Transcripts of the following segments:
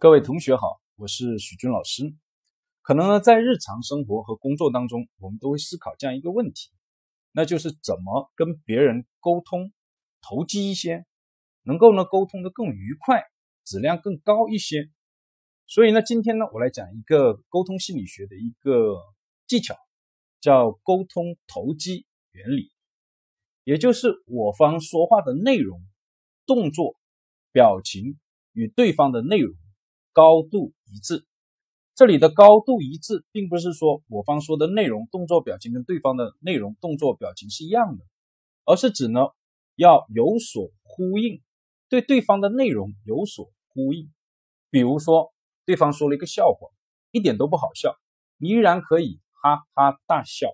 各位同学好，我是许军老师。可能呢，在日常生活和工作当中，我们都会思考这样一个问题，那就是怎么跟别人沟通投机一些，能够呢沟通的更愉快，质量更高一些。所以呢，今天呢，我来讲一个沟通心理学的一个技巧，叫沟通投机原理，也就是我方说话的内容、动作、表情与对方的内容。高度一致，这里的高度一致，并不是说我方说的内容、动作、表情跟对方的内容、动作、表情是一样的，而是指呢要有所呼应，对对方的内容有所呼应。比如说，对方说了一个笑话，一点都不好笑，你依然可以哈哈大笑。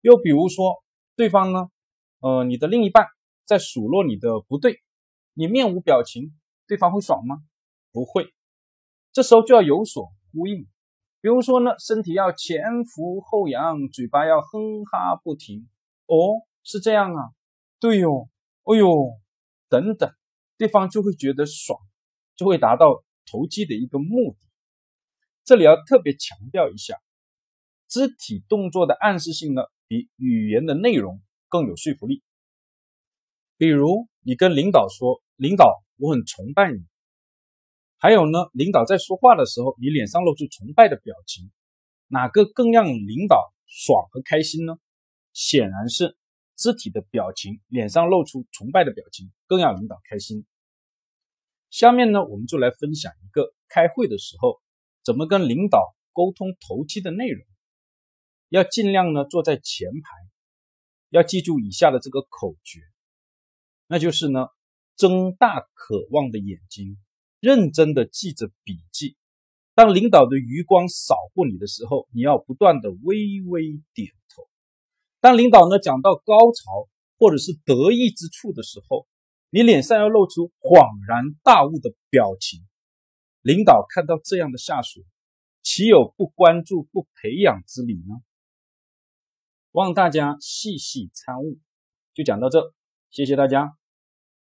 又比如说，对方呢，呃，你的另一半在数落你的不对，你面无表情，对方会爽吗？不会。这时候就要有所呼应，比如说呢，身体要前俯后仰，嘴巴要哼哈不停。哦，是这样啊，对哟，哦呦，等等，对方就会觉得爽，就会达到投机的一个目的。这里要特别强调一下，肢体动作的暗示性呢，比语言的内容更有说服力。比如你跟领导说：“领导，我很崇拜你。”还有呢，领导在说话的时候，你脸上露出崇拜的表情，哪个更让领导爽和开心呢？显然是肢体的表情，脸上露出崇拜的表情更让领导开心。下面呢，我们就来分享一个开会的时候怎么跟领导沟通投机的内容。要尽量呢坐在前排，要记住以下的这个口诀，那就是呢，睁大渴望的眼睛。认真的记着笔记。当领导的余光扫过你的时候，你要不断的微微点头。当领导呢讲到高潮或者是得意之处的时候，你脸上要露出恍然大悟的表情。领导看到这样的下属，岂有不关注、不培养之理呢？望大家细细参悟。就讲到这，谢谢大家。